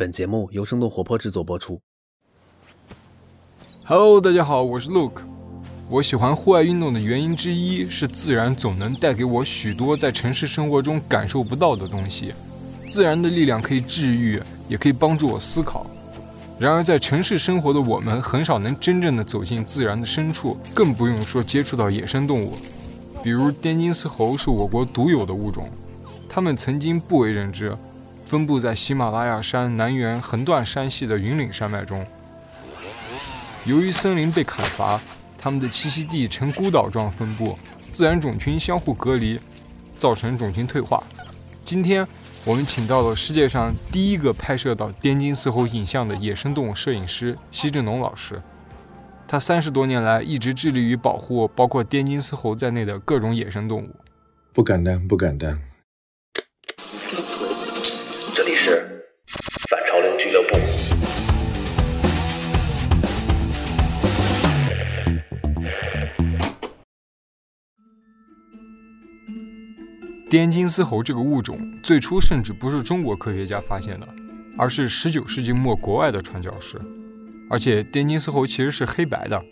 本节目由生动活泼制作播出。Hello，大家好，我是 Luke。我喜欢户外运动的原因之一是，自然总能带给我许多在城市生活中感受不到的东西。自然的力量可以治愈，也可以帮助我思考。然而，在城市生活的我们，很少能真正的走进自然的深处，更不用说接触到野生动物。比如，滇金丝猴是我国独有的物种，它们曾经不为人知，分布在喜马拉雅山南缘横断山系的云岭山脉中。由于森林被砍伐，它们的栖息地呈孤岛状分布，自然种群相互隔离，造成种群退化。今天，我们请到了世界上第一个拍摄到滇金丝猴影像的野生动物摄影师奚志农老师。他三十多年来一直致力于保护包括滇金丝猴在内的各种野生动物。不敢当，不敢当。滇金丝猴这个物种最初甚至不是中国科学家发现的，而是19世纪末国外的传教士。而且滇金丝猴其实是黑白的，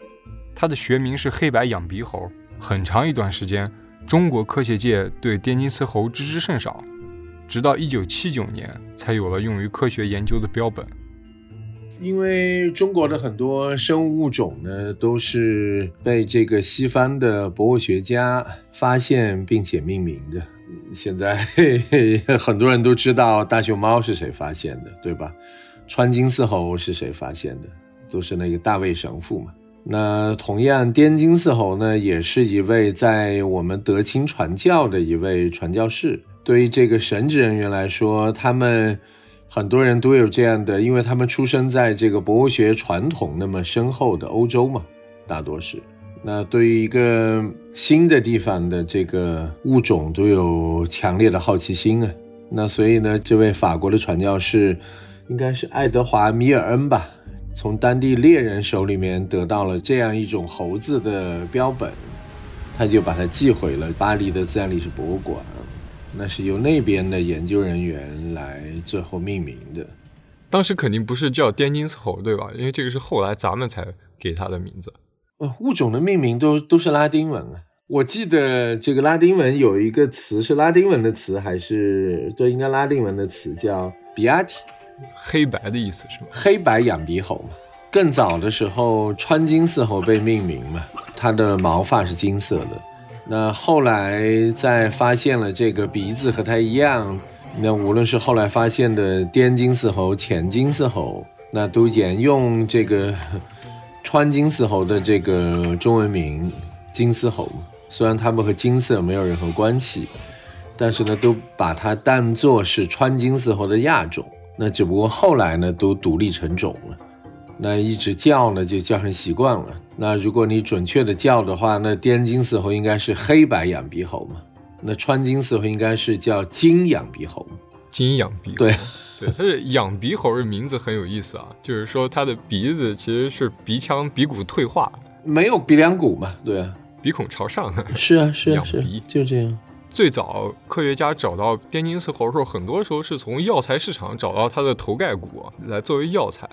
它的学名是黑白仰鼻猴。很长一段时间，中国科学界对滇金丝猴知之甚少，直到1979年才有了用于科学研究的标本。因为中国的很多生物物种呢，都是被这个西方的博物学家发现并且命名的。现在嘿 嘿很多人都知道大熊猫是谁发现的，对吧？川金丝猴是谁发现的？都是那个大卫神父嘛。那同样，滇金丝猴呢，也是一位在我们德清传教的一位传教士。对于这个神职人员来说，他们很多人都有这样的，因为他们出生在这个博物学传统那么深厚的欧洲嘛，大多是。那对于一个新的地方的这个物种，都有强烈的好奇心啊。那所以呢，这位法国的传教士，应该是爱德华·米尔恩吧，从当地猎人手里面得到了这样一种猴子的标本，他就把它寄回了巴黎的自然历史博物馆。那是由那边的研究人员来最后命名的。当时肯定不是叫滇金丝猴，对吧？因为这个是后来咱们才给它的名字。呃，物种的命名都都是拉丁文啊。我记得这个拉丁文有一个词是拉丁文的词，还是对，应该拉丁文的词叫 “beati”，黑白的意思是吗？黑白仰鼻猴嘛。更早的时候，川金丝猴被命名嘛，它的毛发是金色的。那后来在发现了这个鼻子和它一样，那无论是后来发现的滇金丝猴、浅金丝猴，那都沿用这个。川金丝猴的这个中文名金丝猴，虽然它们和金色没有任何关系，但是呢，都把它当作是川金丝猴的亚种。那只不过后来呢，都独立成种了。那一直叫呢，就叫成习惯了。那如果你准确的叫的话，那滇金丝猴应该是黑白仰鼻猴嘛？那川金丝猴应该是叫金仰鼻猴。金仰鼻对。对，它是养鼻猴的名字很有意思啊，就是说它的鼻子其实是鼻腔鼻骨退化，没有鼻梁骨嘛？对啊，鼻孔朝上。是啊，是啊，是啊就这样。最早科学家找到滇金丝猴的时候，很多时候是从药材市场找到它的头盖骨来作为药材。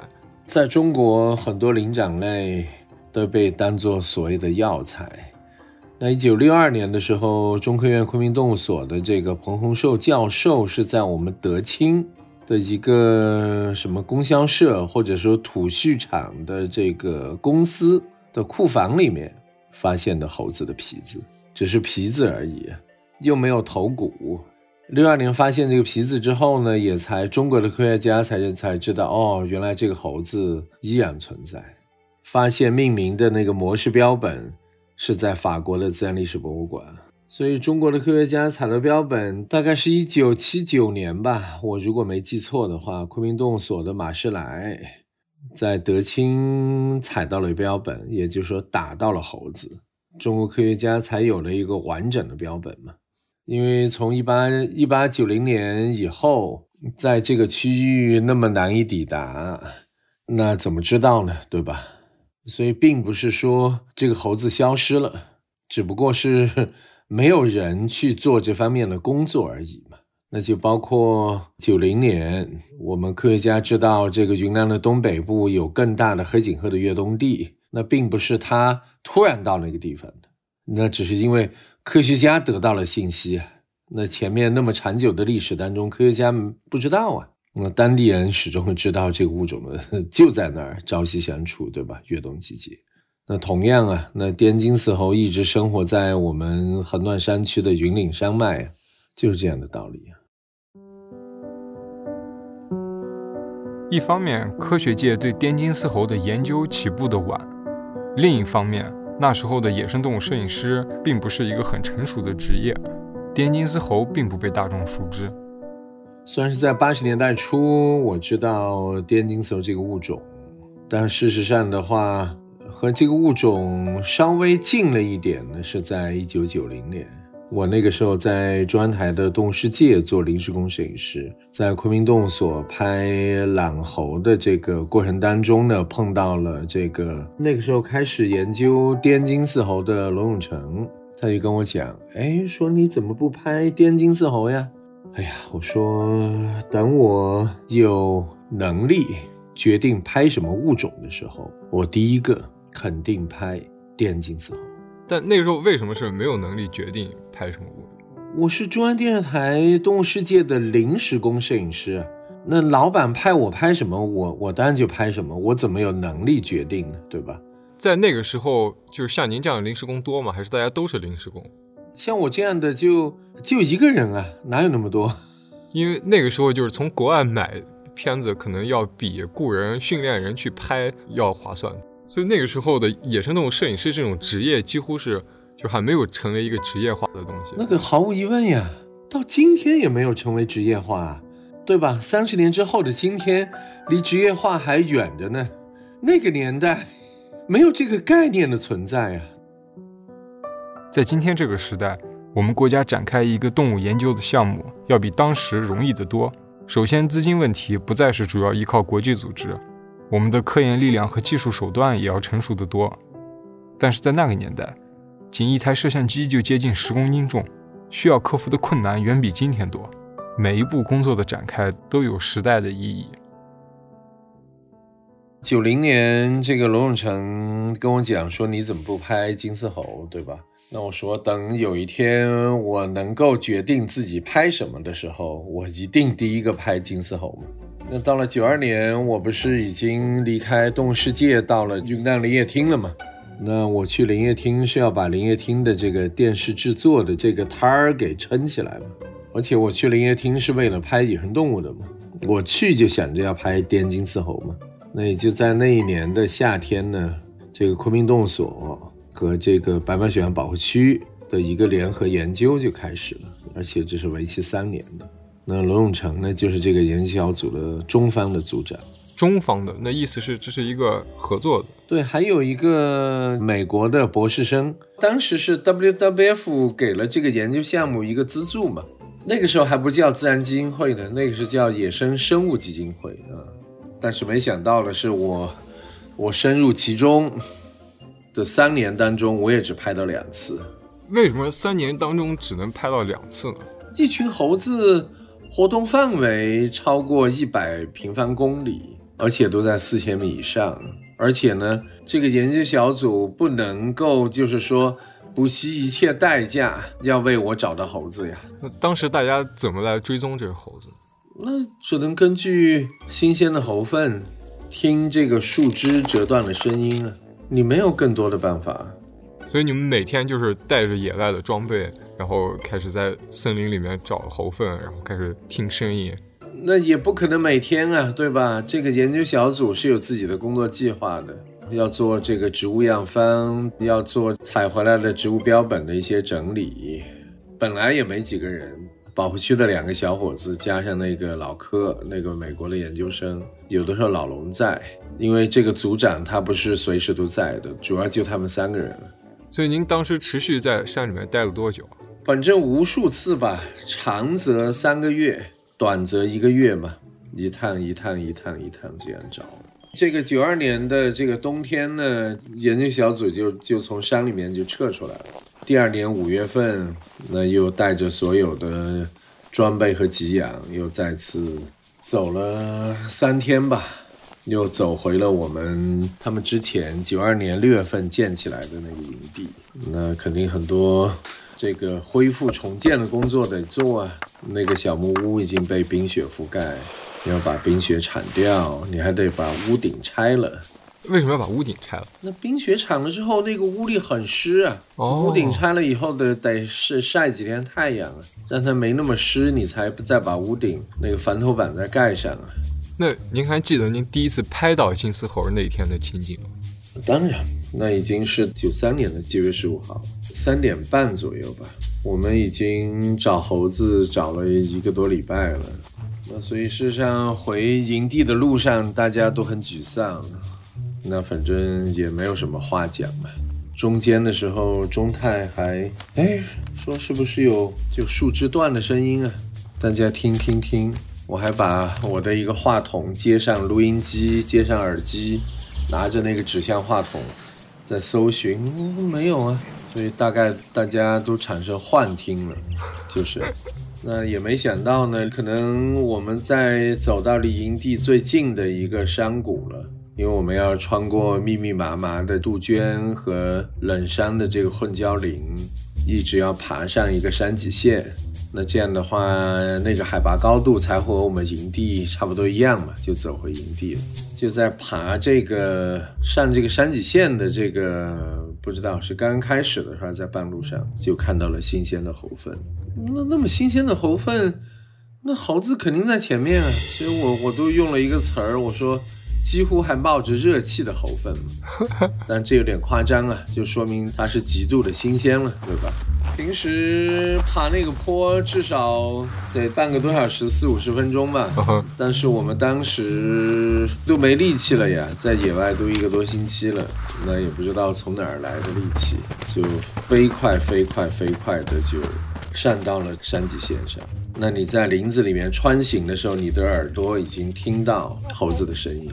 在中国，很多灵长类都被当作所谓的药材。那一九六二年的时候，中科院昆明动物所的这个彭洪寿教授是在我们德清。的一个什么供销社或者说土畜场的这个公司的库房里面发现的猴子的皮子，只是皮子而已，又没有头骨。六二年发现这个皮子之后呢，也才中国的科学家才才知道，哦，原来这个猴子依然存在。发现命名的那个模式标本是在法国的自然历史博物馆。所以，中国的科学家采了标本，大概是一九七九年吧。我如果没记错的话，昆明动物所的马士来在德清采到了标本，也就是说打到了猴子。中国科学家才有了一个完整的标本嘛。因为从一八一八九零年以后，在这个区域那么难以抵达，那怎么知道呢？对吧？所以，并不是说这个猴子消失了，只不过是。没有人去做这方面的工作而已嘛，那就包括九零年，我们科学家知道这个云南的东北部有更大的黑颈鹤的越冬地，那并不是它突然到那个地方的，那只是因为科学家得到了信息。那前面那么长久的历史当中，科学家不知道啊，那当地人始终会知道这个物种的 就在那儿朝夕相处，对吧？越冬季节。那同样啊，那滇金丝猴一直生活在我们横断山区的云岭山脉，就是这样的道理啊。一方面，科学界对滇金丝猴的研究起步的晚；另一方面，那时候的野生动物摄影师并不是一个很成熟的职业，滇金丝猴并不被大众熟知。虽然是在八十年代初，我知道滇金丝猴这个物种，但事实上的话。和这个物种稍微近了一点呢，是在一九九零年。我那个时候在中央台的动物世界做临时工摄影师，在昆明动物所拍懒猴的这个过程当中呢，碰到了这个那个时候开始研究滇金丝猴的罗永成，他就跟我讲：“哎，说你怎么不拍滇金丝猴呀？”哎呀，我说等我有能力决定拍什么物种的时候，我第一个。肯定拍电竞丝猴，但那个时候为什么是没有能力决定拍什么？我是中央电视台动物世界的临时工摄影师，那老板派我拍什么，我我当然就拍什么，我怎么有能力决定呢？对吧？在那个时候，就是像您这样的临时工多吗？还是大家都是临时工？像我这样的就就一个人啊，哪有那么多？因为那个时候就是从国外买片子，可能要比雇人训练人去拍要划算。所以那个时候的野生动物摄影师这种职业几乎是就还没有成为一个职业化的东西。那个毫无疑问呀，到今天也没有成为职业化，对吧？三十年之后的今天，离职业化还远着呢。那个年代没有这个概念的存在呀。在今天这个时代，我们国家展开一个动物研究的项目，要比当时容易得多。首先，资金问题不再是主要依靠国际组织。我们的科研力量和技术手段也要成熟得多，但是在那个年代，仅一台摄像机就接近十公斤重，需要克服的困难远比今天多。每一步工作的展开都有时代的意义。九零年，这个罗永成跟我讲说：“你怎么不拍金丝猴，对吧？”那我说：“等有一天我能够决定自己拍什么的时候，我一定第一个拍金丝猴。”那到了九二年，我不是已经离开动物世界，到了云南林业厅了吗？那我去林业厅是要把林业厅的这个电视制作的这个摊儿给撑起来嘛。而且我去林业厅是为了拍野生动物的嘛。我去就想着要拍滇金丝猴嘛。那也就在那一年的夏天呢，这个昆明动物所和这个白马雪羊保护区的一个联合研究就开始了，而且这是为期三年的。那罗永成呢，就是这个研究小组的中方的组长。中方的那意思是这是一个合作的。对，还有一个美国的博士生，当时是 WWF 给了这个研究项目一个资助嘛。那个时候还不叫自然基金会呢，那个是叫野生生物基金会啊。但是没想到的是，我我深入其中的三年当中，我也只拍到两次。为什么三年当中只能拍到两次呢？一群猴子。活动范围超过一百平方公里，而且都在四千米以上。而且呢，这个研究小组不能够就是说不惜一切代价要为我找到猴子呀。那当时大家怎么来追踪这个猴子？那只能根据新鲜的猴粪，听这个树枝折断的声音了。你没有更多的办法。所以你们每天就是带着野外的装备。然后开始在森林里面找猴粪，然后开始听声音。那也不可能每天啊，对吧？这个研究小组是有自己的工作计划的，要做这个植物样方，要做采回来的植物标本的一些整理。本来也没几个人，保护区的两个小伙子加上那个老柯，那个美国的研究生，有的时候老龙在，因为这个组长他不是随时都在的，主要就他们三个人。所以您当时持续在山里面待了多久？反正无数次吧，长则三个月，短则一个月嘛，一趟一趟一趟一趟这样找。这个九二年的这个冬天呢，研究小组就就从山里面就撤出来了。第二年五月份，那又带着所有的装备和给养，又再次走了三天吧，又走回了我们他们之前九二年六月份建起来的那个营地。那肯定很多这个恢复重建的工作得做啊。那个小木屋已经被冰雪覆盖，你要把冰雪铲掉，你还得把屋顶拆了。为什么要把屋顶拆了？那冰雪铲了之后，那个屋里很湿啊。哦屋顶拆了以后得得是晒几天太阳啊，让它没那么湿，你才再把屋顶那个翻头板再盖上啊。那您还记得您第一次拍到金丝猴那天的情景吗？当然，那已经是九三年的九月十五号，三点半左右吧。我们已经找猴子找了一个多礼拜了。那所以事实上回营地的路上，大家都很沮丧。那反正也没有什么话讲嘛。中间的时候，中泰还哎说是不是有就树枝断的声音啊？大家听听听。我还把我的一个话筒接上录音机，接上耳机，拿着那个指向话筒在搜寻，没有啊。所以大概大家都产生幻听了，就是。那也没想到呢，可能我们在走到离营地最近的一个山谷了，因为我们要穿过密密麻麻的杜鹃和冷杉的这个混交林，一直要爬上一个山脊线。那这样的话，那个海拔高度才和我们营地差不多一样嘛，就走回营地了。就在爬这个上这个山脊线的这个，不知道是刚开始的时候，在半路上就看到了新鲜的猴粪。那那么新鲜的猴粪，那猴子肯定在前面啊，所以我我都用了一个词儿，我说几乎还冒着热气的猴粪，但这有点夸张啊，就说明它是极度的新鲜了，对吧？平时爬那个坡至少得半个多小时，四五十分钟吧。但是我们当时都没力气了呀，在野外都一个多星期了，那也不知道从哪儿来的力气，就飞快飞快飞快的就上到了山脊线上。那你在林子里面穿行的时候，你的耳朵已经听到猴子的声音，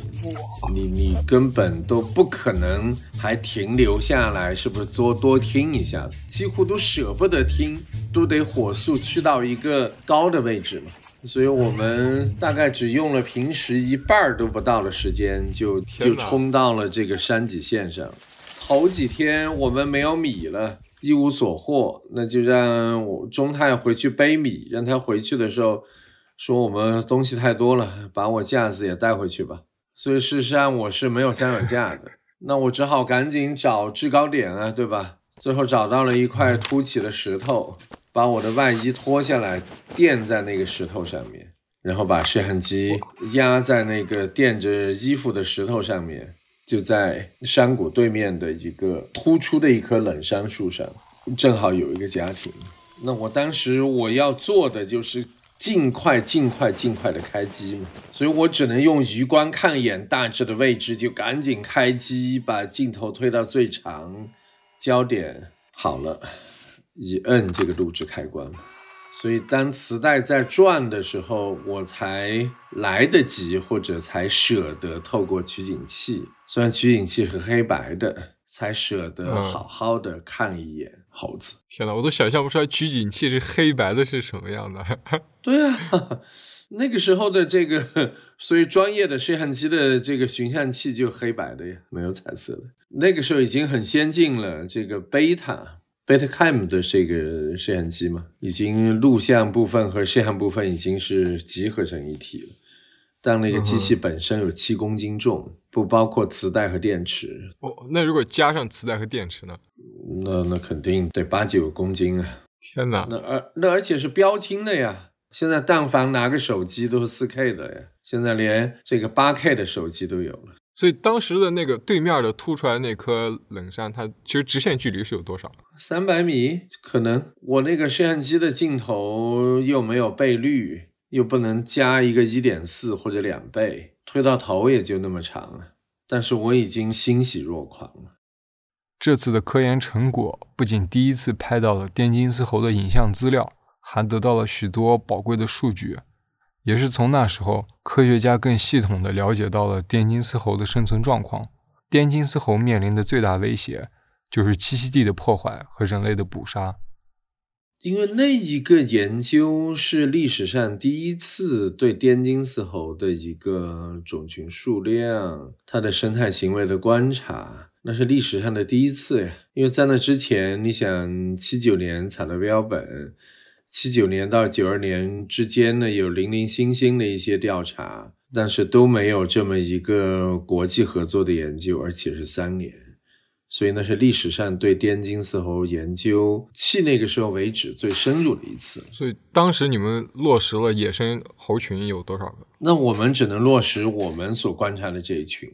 你你根本都不可能还停留下来，是不是多多听一下？几乎都舍不得听，都得火速去到一个高的位置嘛。所以我们大概只用了平时一半都不到的时间，就就冲到了这个山脊线上。头几天我们没有米了，一无所获，那就让我中泰回去背米，让他回去的时候说我们东西太多了，把我架子也带回去吧。所以事实上我是没有三脚架的，那我只好赶紧找制高点啊，对吧？最后找到了一块凸起的石头，把我的外衣脱下来垫在那个石头上面，然后把摄像机压在那个垫着衣服的石头上面。就在山谷对面的一个突出的一棵冷杉树上，正好有一个家庭。那我当时我要做的就是尽快、尽快、尽快的开机嘛，所以我只能用余光看一眼大致的位置，就赶紧开机，把镜头推到最长，焦点好了，一摁这个录制开关。所以当磁带在转的时候，我才来得及或者才舍得透过取景器，虽然取景器是黑白的，才舍得嗯好好的看一眼猴子。天哪，我都想象不出来取景器是黑白的是什么样的。对啊，那个时候的这个，所以专业的摄像机的这个寻像器就黑白的呀，没有彩色的。那个时候已经很先进了，这个贝塔。Betacam 的这个摄像机嘛，已经录像部分和摄像部分已经是集合成一体了。但那个机器本身有七公斤重，不包括磁带和电池，哦，那如果加上磁带和电池呢？那那肯定得八九公斤啊。天哪！那而那而且是标清的呀。现在但凡拿个手机都是四 K 的呀，现在连这个八 K 的手机都有了。所以当时的那个对面的凸出来那颗冷杉，它其实直线距离是有多少？三百米可能，我那个摄像机的镜头又没有倍率，又不能加一个一点四或者两倍，推到头也就那么长了。但是我已经欣喜若狂了。这次的科研成果不仅第一次拍到了滇金丝猴的影像资料，还得到了许多宝贵的数据。也是从那时候，科学家更系统地了解到了滇金丝猴的生存状况。滇金丝猴面临的最大威胁就是栖息地的破坏和人类的捕杀。因为那一个研究是历史上第一次对滇金丝猴的一个种群数量、它的生态行为的观察，那是历史上的第一次呀。因为在那之前，你想七九年采的标本，七九年到九二年之间呢，有零零星星的一些调查，但是都没有这么一个国际合作的研究，而且是三年。所以那是历史上对滇金丝猴研究，迄那个时候为止最深入的一次。所以当时你们落实了野生猴群有多少个？那我们只能落实我们所观察的这一群，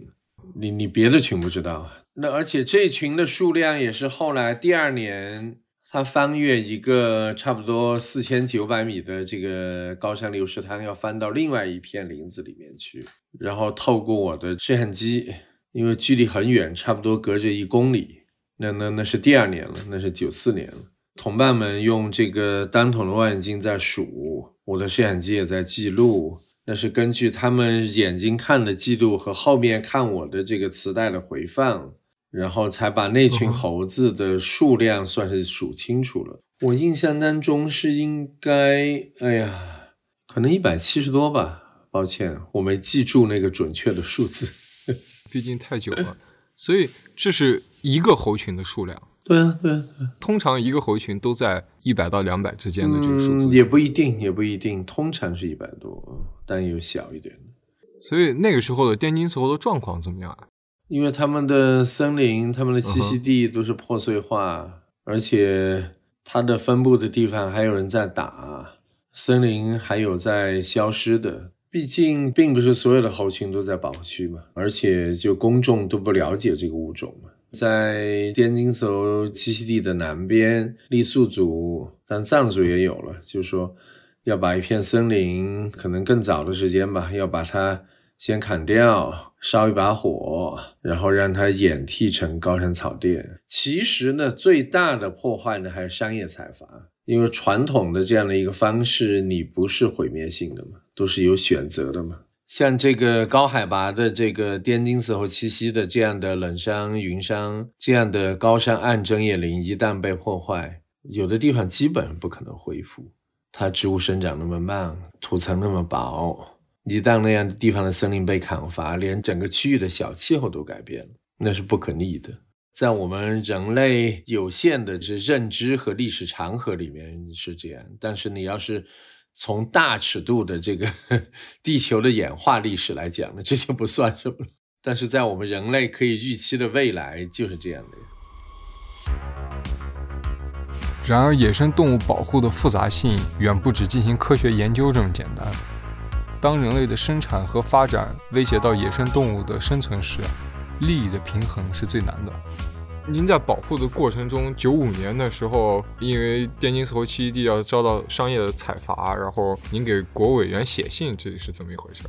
你你别的群不知道。那而且这一群的数量也是后来第二年，它翻越一个差不多四千九百米的这个高山流石滩，要翻到另外一片林子里面去，然后透过我的摄像机。因为距离很远，差不多隔着一公里，那那那是第二年了，那是九四年了。同伴们用这个单筒的望远镜在数，我的摄像机也在记录，那是根据他们眼睛看的记录和后面看我的这个磁带的回放，然后才把那群猴子的数量算是数清楚了。我印象当中是应该，哎呀，可能一百七十多吧，抱歉，我没记住那个准确的数字。毕竟太久了，所以这是一个猴群的数量。对啊，对啊，通常一个猴群都在一百到两百之间的这个数字，也不一定，也不一定。通常是一百多，但有小一点的。所以那个时候的滇金丝猴的状况怎么样啊？因为他们的森林、他们的栖息地都是破碎化，而且它的分布的地方还有人在打，森林还有在消失的。毕竟，并不是所有的猴群都在保护区嘛，而且就公众都不了解这个物种嘛。在滇金丝猴栖息地的南边，傈僳族，但藏族也有了，就是说要把一片森林，可能更早的时间吧，要把它先砍掉，烧一把火，然后让它演替成高山草甸。其实呢，最大的破坏呢，还是商业采伐。因为传统的这样的一个方式，你不是毁灭性的嘛，都是有选择的嘛。像这个高海拔的这个滇金丝猴栖息的这样的冷杉、云杉这样的高山暗针叶林，一旦被破坏，有的地方基本不可能恢复。它植物生长那么慢，土层那么薄，一旦那样的地方的森林被砍伐，连整个区域的小气候都改变了，那是不可逆的。在我们人类有限的这认知和历史长河里面是这样，但是你要是从大尺度的这个 地球的演化历史来讲呢，这就不算什么了。但是在我们人类可以预期的未来就是这样的。然而，野生动物保护的复杂性远不止进行科学研究这么简单。当人类的生产和发展威胁到野生动物的生存时，利益的平衡是最难的。您在保护的过程中，九五年的时候，因为滇金丝猴栖息地要遭到商业的采伐，然后您给国委员写信，这是怎么一回事？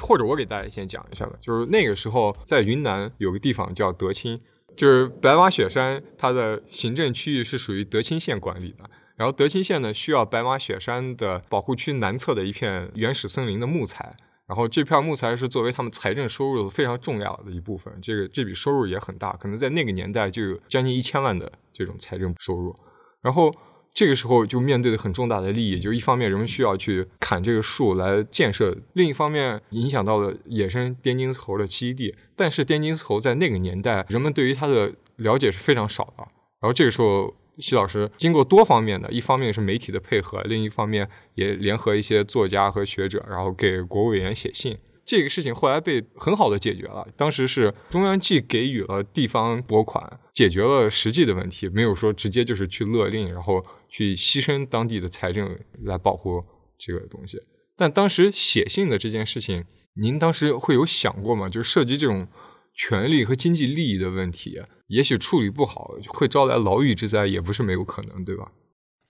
或者我给大家先讲一下吧。就是那个时候，在云南有个地方叫德清，就是白马雪山，它的行政区域是属于德清县管理的。然后德清县呢，需要白马雪山的保护区南侧的一片原始森林的木材。然后这片木材是作为他们财政收入非常重要的一部分，这个这笔收入也很大，可能在那个年代就有将近一千万的这种财政收入。然后这个时候就面对的很重大的利益，就一方面人们需要去砍这个树来建设，另一方面影响到了野生滇金丝猴的栖息地。但是滇金丝猴在那个年代，人们对于它的了解是非常少的。然后这个时候。徐老师经过多方面的，一方面是媒体的配合，另一方面也联合一些作家和学者，然后给国务委员写信。这个事情后来被很好的解决了。当时是中央既给予了地方拨款，解决了实际的问题，没有说直接就是去勒令，然后去牺牲当地的财政来保护这个东西。但当时写信的这件事情，您当时会有想过吗？就是涉及这种权利和经济利益的问题。也许处理不好会招来牢狱之灾，也不是没有可能，对吧？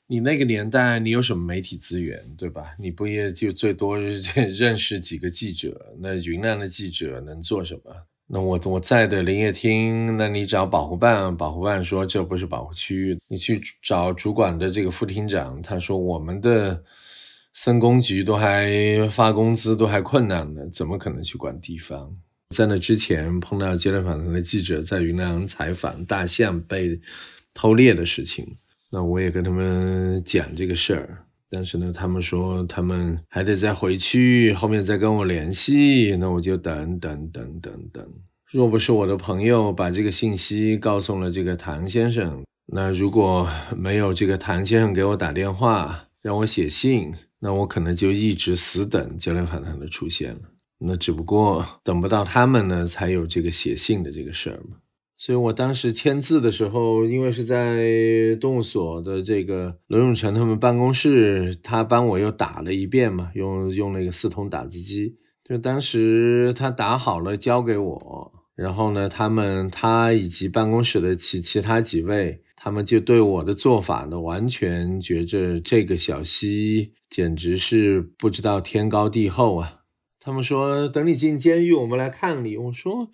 你那个年代，你有什么媒体资源，对吧？你不也就最多 认识几个记者？那云南的记者能做什么？那我我在的林业厅，那你找保护办，保护办说这不是保护区，你去找主管的这个副厅长，他说我们的森工局都还发工资都还困难呢，怎么可能去管地方？在那之前碰到接来访谈的记者在云南采访大象被偷猎的事情，那我也跟他们讲这个事儿，但是呢，他们说他们还得再回去，后面再跟我联系。那我就等等等等等。若不是我的朋友把这个信息告诉了这个唐先生，那如果没有这个唐先生给我打电话让我写信，那我可能就一直死等焦连访谈的出现了。那只不过等不到他们呢，才有这个写信的这个事儿嘛。所以我当时签字的时候，因为是在动物所的这个罗永成他们办公室，他帮我又打了一遍嘛，用用那个四通打字机。就当时他打好了交给我，然后呢，他们他以及办公室的其其他几位，他们就对我的做法呢，完全觉着这个小西简直是不知道天高地厚啊。他们说等你进监狱，我们来看你。我说。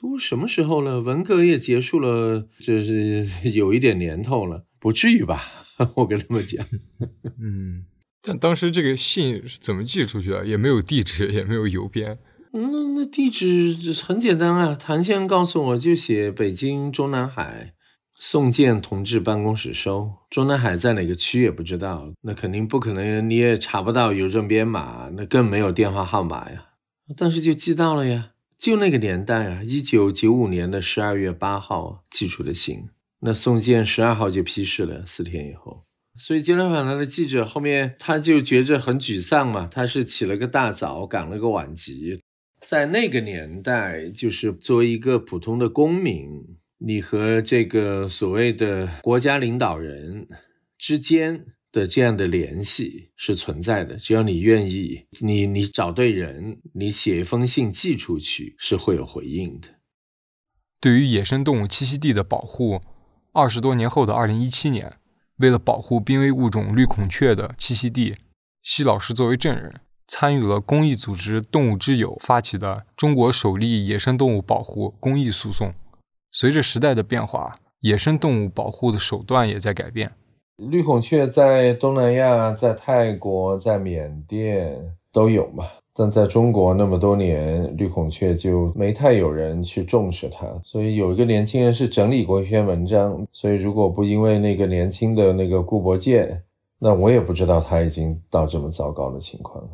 都什么时候了？文革也结束了，这是有一点年头了，不至于吧？我跟他们讲。嗯，但当时这个信是怎么寄出去啊？也没有地址，也没有邮编。那那地址很简单啊，谭先生告诉我就写北京中南海宋建同志办公室收。中南海在哪个区也不知道，那肯定不可能，你也查不到邮政编码，那更没有电话号码呀。但是就寄到了呀。就那个年代啊，一九九五年的十二月八号寄出的信，那宋建十二号就批示了，四天以后。所以《今天访谈》的记者后面他就觉着很沮丧嘛，他是起了个大早，赶了个晚集。在那个年代，就是作为一个普通的公民，你和这个所谓的国家领导人之间。的这样的联系是存在的，只要你愿意，你你找对人，你写一封信寄出去是会有回应的。对于野生动物栖息地的保护，二十多年后的二零一七年，为了保护濒危物种绿孔雀的栖息地，奚老师作为证人，参与了公益组织“动物之友”发起的中国首例野生动物保护公益诉讼。随着时代的变化，野生动物保护的手段也在改变。绿孔雀在东南亚、在泰国、在缅甸都有嘛，但在中国那么多年，绿孔雀就没太有人去重视它。所以有一个年轻人是整理过一篇文章，所以如果不因为那个年轻的那个顾伯健，那我也不知道他已经到这么糟糕的情况了。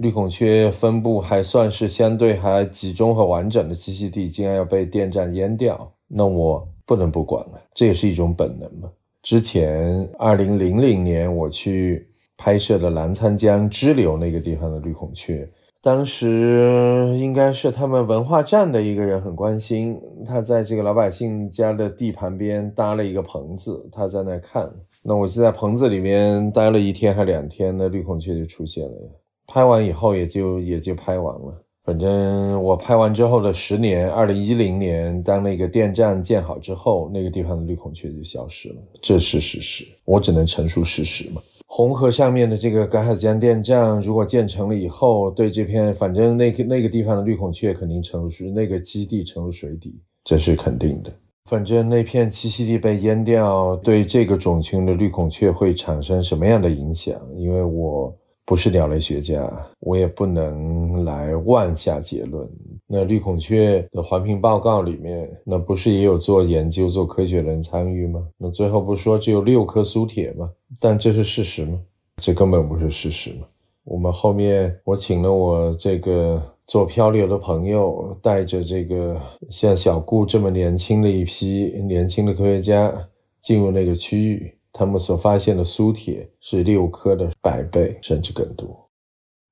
绿孔雀分布还算是相对还集中和完整的栖息地，竟然要被电站淹掉，那我不能不管啊，这也是一种本能嘛。之前，二零零零年我去拍摄的澜沧江支流那个地方的绿孔雀，当时应该是他们文化站的一个人很关心，他在这个老百姓家的地旁边搭了一个棚子，他在那看。那我就在棚子里面待了一天还两天，那绿孔雀就出现了。拍完以后也就也就拍完了。反正我拍完之后的十年，二零一零年，当那个电站建好之后，那个地方的绿孔雀就消失了，这是事实，我只能陈述事实嘛。红河上面的这个赶海江电站如果建成了以后，对这片反正那个那个地方的绿孔雀肯定沉入，那个基地沉入水底，这是肯定的。反正那片栖息地被淹掉，对这个种群的绿孔雀会产生什么样的影响？因为我。不是鸟类学家，我也不能来妄下结论。那绿孔雀的环评报告里面，那不是也有做研究、做科学人参与吗？那最后不说只有六颗苏铁吗？但这是事实吗？这根本不是事实嘛。我们后面我请了我这个做漂流的朋友，带着这个像小顾这么年轻的一批年轻的科学家进入那个区域。他们所发现的苏铁是六颗的百倍，甚至更多。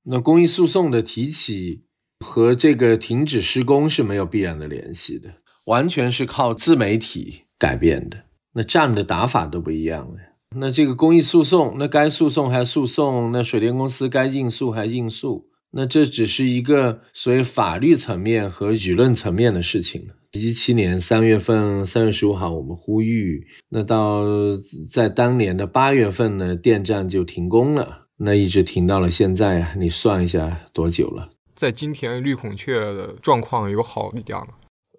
那公益诉讼的提起和这个停止施工是没有必然的联系的，完全是靠自媒体改变的。那仗的打法都不一样了。那这个公益诉讼，那该诉讼还诉讼，那水电公司该应诉还应诉，那这只是一个所谓法律层面和舆论层面的事情了。一七年三月份，三月十五号，我们呼吁，那到在当年的八月份呢，电站就停工了，那一直停到了现在啊，你算一下多久了？在今天，绿孔雀的状况有好一点吗？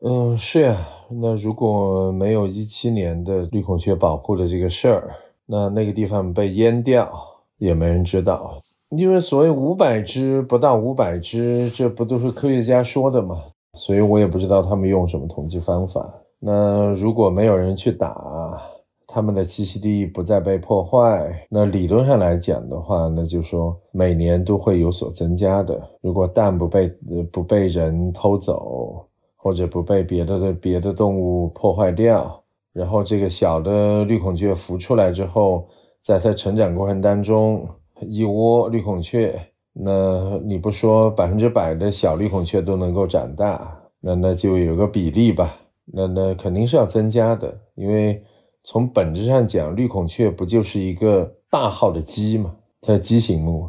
嗯，是呀。那如果没有一七年的绿孔雀保护的这个事儿，那那个地方被淹掉，也没人知道。因为所谓五百只，不到五百只，这不都是科学家说的吗？所以我也不知道他们用什么统计方法。那如果没有人去打，他们的栖息地不再被破坏。那理论上来讲的话，那就说每年都会有所增加的。如果蛋不被不被人偷走，或者不被别的的别的动物破坏掉，然后这个小的绿孔雀孵出来之后，在它成长过程当中，一窝绿孔雀，那你不说百分之百的小绿孔雀都能够长大，那那就有个比例吧。那那肯定是要增加的，因为从本质上讲，绿孔雀不就是一个大号的鸡嘛？它鸡形目，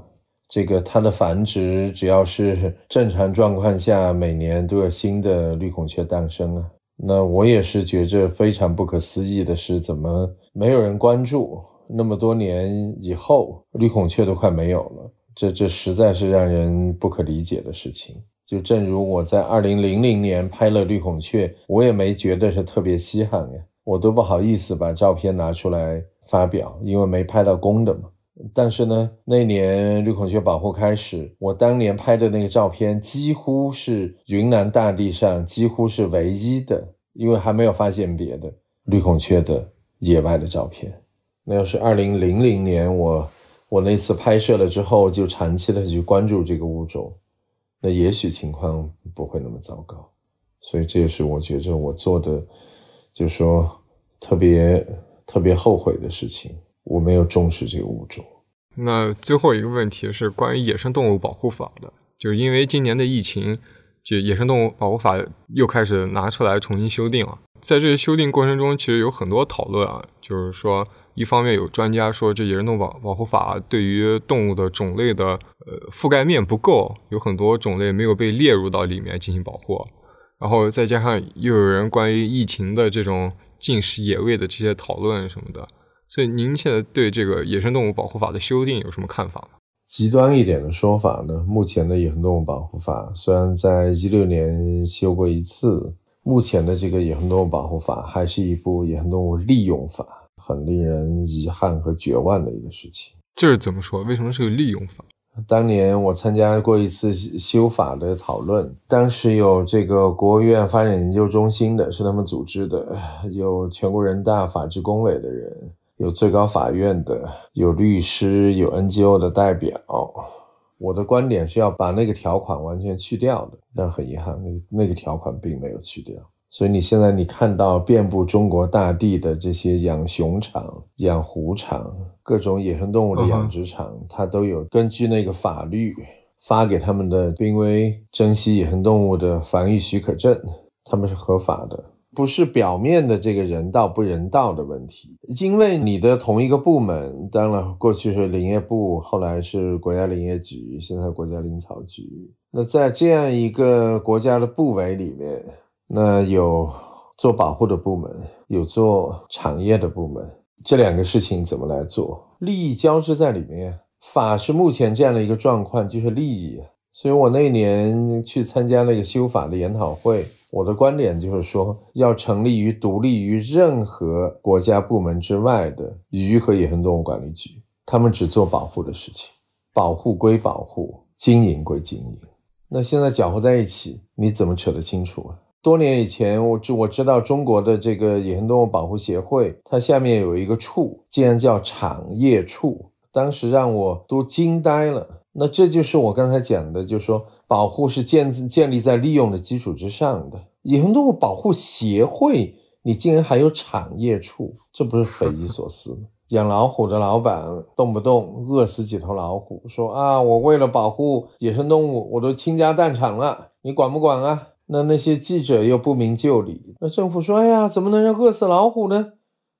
这个它的繁殖只要是正常状况下，每年都有新的绿孔雀诞生啊。那我也是觉着非常不可思议的是，怎么没有人关注？那么多年以后，绿孔雀都快没有了，这这实在是让人不可理解的事情。就正如我在二零零零年拍了绿孔雀，我也没觉得是特别稀罕呀，我都不好意思把照片拿出来发表，因为没拍到公的嘛。但是呢，那年绿孔雀保护开始，我当年拍的那个照片，几乎是云南大地上几乎是唯一的，因为还没有发现别的绿孔雀的野外的照片。那要是二零零零年，我我那次拍摄了之后，就长期的去关注这个物种。那也许情况不会那么糟糕，所以这也是我觉着我做的，就说特别特别后悔的事情，我没有重视这个物种。那最后一个问题是关于野生动物保护法的，就是因为今年的疫情，就野生动物保护法又开始拿出来重新修订了。在这个修订过程中，其实有很多讨论啊，就是说。一方面有专家说，这野生动物保保护法对于动物的种类的呃覆盖面不够，有很多种类没有被列入到里面进行保护。然后再加上又有人关于疫情的这种禁食野味的这些讨论什么的，所以您现在对这个野生动物保护法的修订有什么看法？极端一点的说法呢，目前的野生动物保护法虽然在一六年修过一次，目前的这个野生动物保护法还是一部野生动物利用法。很令人遗憾和绝望的一个事情。这是怎么说？为什么是个利用法？当年我参加过一次修法的讨论，当时有这个国务院发展研究中心的，是他们组织的；有全国人大法制工委的人，有最高法院的，有律师，有 NGO 的代表。我的观点是要把那个条款完全去掉的，但很遗憾，那个那个条款并没有去掉。所以你现在你看到遍布中国大地的这些养熊场、养狐场、各种野生动物的养殖场，它都有根据那个法律发给他们的濒危珍稀野生动物的防疫许可证，他们是合法的，不是表面的这个人道不人道的问题。因为你的同一个部门，当然过去是林业部，后来是国家林业局，现在国家林草局。那在这样一个国家的部委里面。那有做保护的部门，有做产业的部门，这两个事情怎么来做？利益交织在里面。法是目前这样的一个状况，就是利益。所以我那年去参加那个修法的研讨会，我的观点就是说，要成立于独立于任何国家部门之外的鱼和野生动物管理局，他们只做保护的事情，保护归保护，经营归经营。那现在搅和在一起，你怎么扯得清楚啊？多年以前，我知我知道中国的这个野生动物保护协会，它下面有一个处，竟然叫产业处，当时让我都惊呆了。那这就是我刚才讲的，就是说保护是建建立在利用的基础之上的。野生动物保护协会，你竟然还有产业处，这不是匪夷所思吗？养老虎的老板动不动饿死几头老虎，说啊，我为了保护野生动物，我都倾家荡产了，你管不管啊？那那些记者又不明就里，那政府说：“哎呀，怎么能让饿死老虎呢？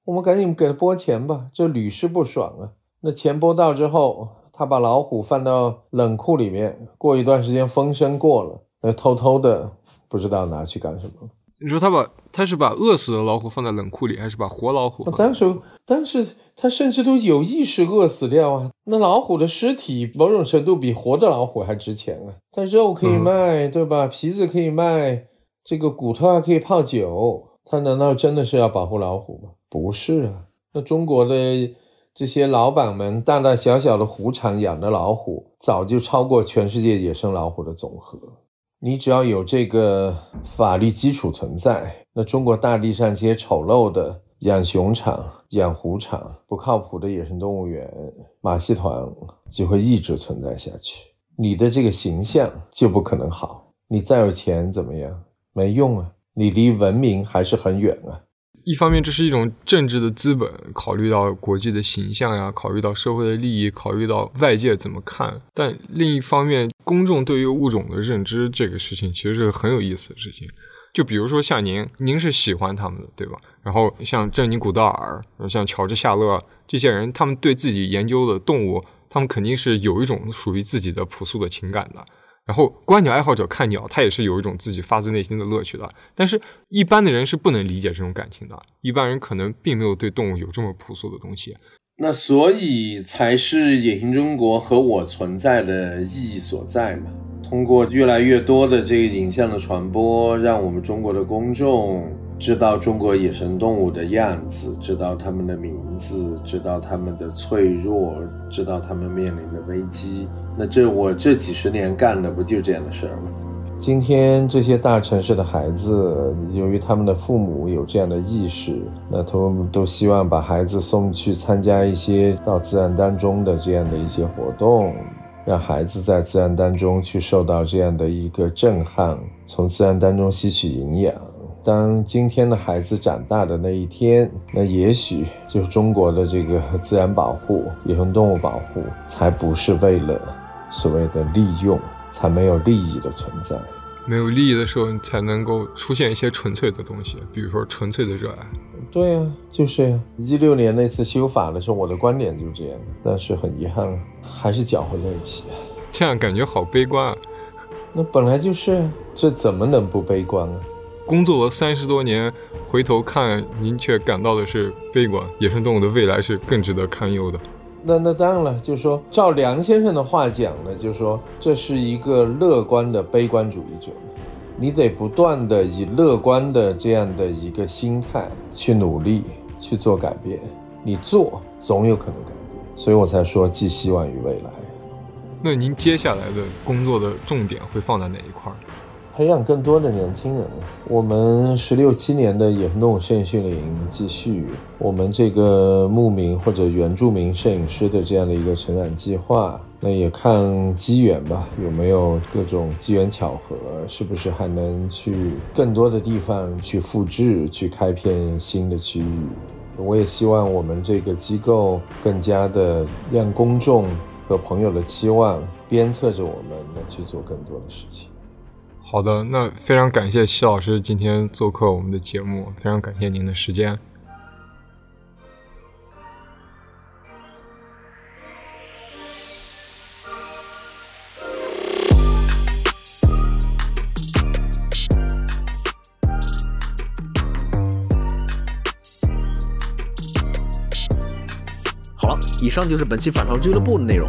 我们赶紧给他拨钱吧。”这屡试不爽啊！那钱拨到之后，他把老虎放到冷库里面，过一段时间风声过了，那偷偷的不知道拿去干什么。你说他把他是把饿死的老虎放在冷库里，还是把活老虎？当时，但是他甚至都有意识饿死掉啊！那老虎的尸体某种程度比活的老虎还值钱啊！它肉可以卖，对吧？皮子可以卖，这个骨头还可以泡酒。他难道真的是要保护老虎吗？不是啊！那中国的这些老板们大大小小的虎场养的老虎，早就超过全世界野生老虎的总和。你只要有这个法律基础存在，那中国大地上这些丑陋的、养熊场、养虎场，不靠谱的野生动物园、马戏团就会一直存在下去。你的这个形象就不可能好，你再有钱怎么样？没用啊，你离文明还是很远啊。一方面，这是一种政治的资本，考虑到国际的形象呀，考虑到社会的利益，考虑到外界怎么看。但另一方面，公众对于物种的认知这个事情，其实是很有意思的事情。就比如说像您，您是喜欢他们的，对吧？然后像珍妮古道尔，像乔治夏勒这些人，他们对自己研究的动物，他们肯定是有一种属于自己的朴素的情感的。然后观鸟爱好者看鸟，他也是有一种自己发自内心的乐趣的。但是，一般的人是不能理解这种感情的。一般人可能并没有对动物有这么朴素的东西。那所以才是野行中国和我存在的意义所在嘛。通过越来越多的这个影像的传播，让我们中国的公众知道中国野生动物的样子，知道它们的名字，知道它们的脆弱，知道它们面临的危机。那这我这几十年干的不就这样的事儿吗？今天这些大城市的孩子，由于他们的父母有这样的意识，那他们都希望把孩子送去参加一些到自然当中的这样的一些活动。让孩子在自然当中去受到这样的一个震撼，从自然当中吸取营养。当今天的孩子长大的那一天，那也许就中国的这个自然保护、野生动物保护，才不是为了所谓的利用，才没有利益的存在。没有利益的时候，你才能够出现一些纯粹的东西，比如说纯粹的热爱。对呀，就是呀一六年那次修法的时候，我的观点就是这样。但是很遗憾，还是搅和在一起。这样感觉好悲观啊！那本来就是，这怎么能不悲观啊？工作了三十多年，回头看，您却感到的是悲观。野生动物的未来是更值得堪忧的。那那当然了，就是说，照梁先生的话讲呢，就是说，这是一个乐观的悲观主义者。你得不断的以乐观的这样的一个心态去努力去做改变，你做总有可能改变，所以我才说寄希望于未来。那您接下来的工作的重点会放在哪一块？培养更多的年轻人。我们十六七年的野生动物摄影训练营继续，我们这个牧民或者原住民摄影师的这样的一个成长计划。那也看机缘吧，有没有各种机缘巧合，是不是还能去更多的地方去复制，去开片新的区域？我也希望我们这个机构更加的让公众和朋友的期望鞭策着我们，能去做更多的事情。好的，那非常感谢齐老师今天做客我们的节目，非常感谢您的时间。好了以上就是本期反潮俱乐部的内容。